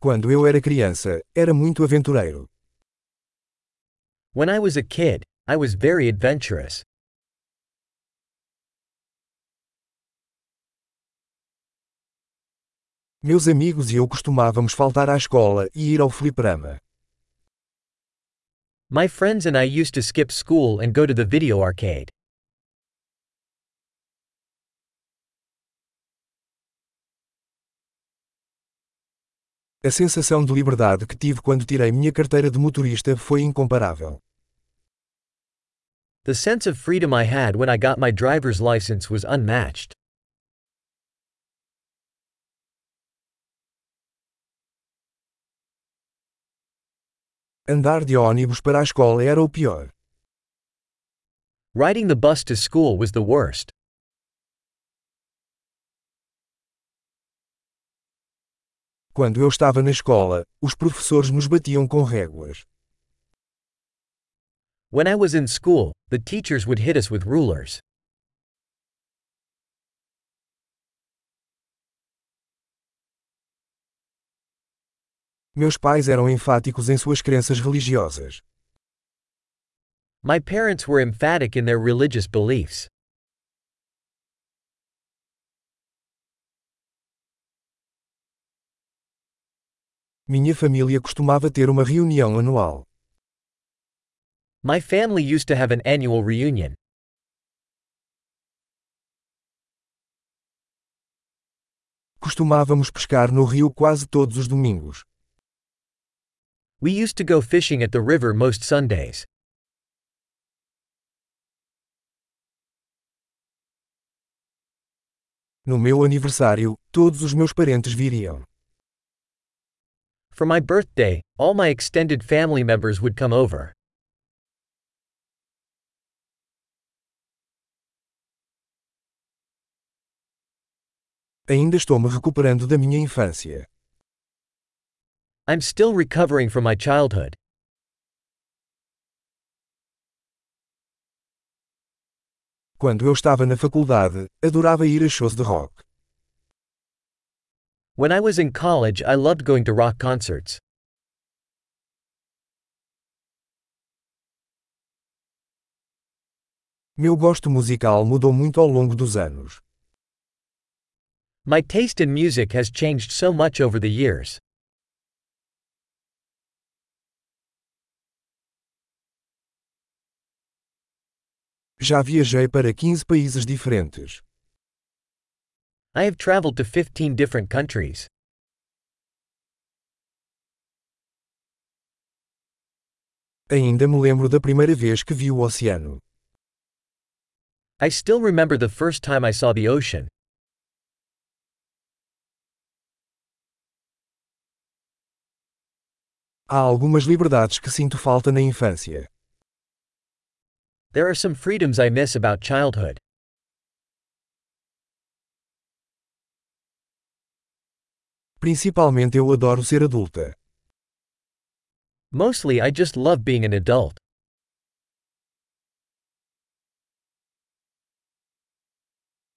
Quando eu era criança, era muito aventureiro. When I was a kid, I was very adventurous. Meus amigos e eu costumávamos faltar à escola e ir ao fliperama. My friends and I used to skip school and go to the video arcade. A sensação de liberdade que tive quando tirei minha carteira de motorista foi incomparável. The sense of freedom I had when I got my driver's license was unmatched. Andar de ônibus para a escola era o pior. Riding the bus to school was the worst. Quando eu estava na escola, os professores nos batiam com réguas. When I was in school, the teachers would hit us with rulers. Meus pais eram enfáticos em suas crenças religiosas. My parents were emphatic in their religious beliefs. Minha família costumava ter uma reunião anual. My family used to have an annual reunion. Costumávamos pescar no rio quase todos os domingos. We used to go fishing at the river most Sundays. No meu aniversário, todos os meus parentes viriam. For my birthday, all my extended family members would come over. Ainda estou me recuperando da minha infância. I'm still recovering from my childhood. Quando eu estava na faculdade, adorava ir a shows de rock. When I was in college, I loved going to rock concerts. Meu gosto musical mudou muito ao longo dos anos. My taste in music has changed so much over the years. Já viajei para 15 países diferentes. I have traveled to 15 different countries. Ainda me lembro da primeira vez que vi o oceano. I still remember the first time I saw the ocean. Há algumas liberdades que sinto falta na infância. There are some freedoms I miss about childhood. Principalmente eu adoro ser adulta. Mostly I just love being an adult.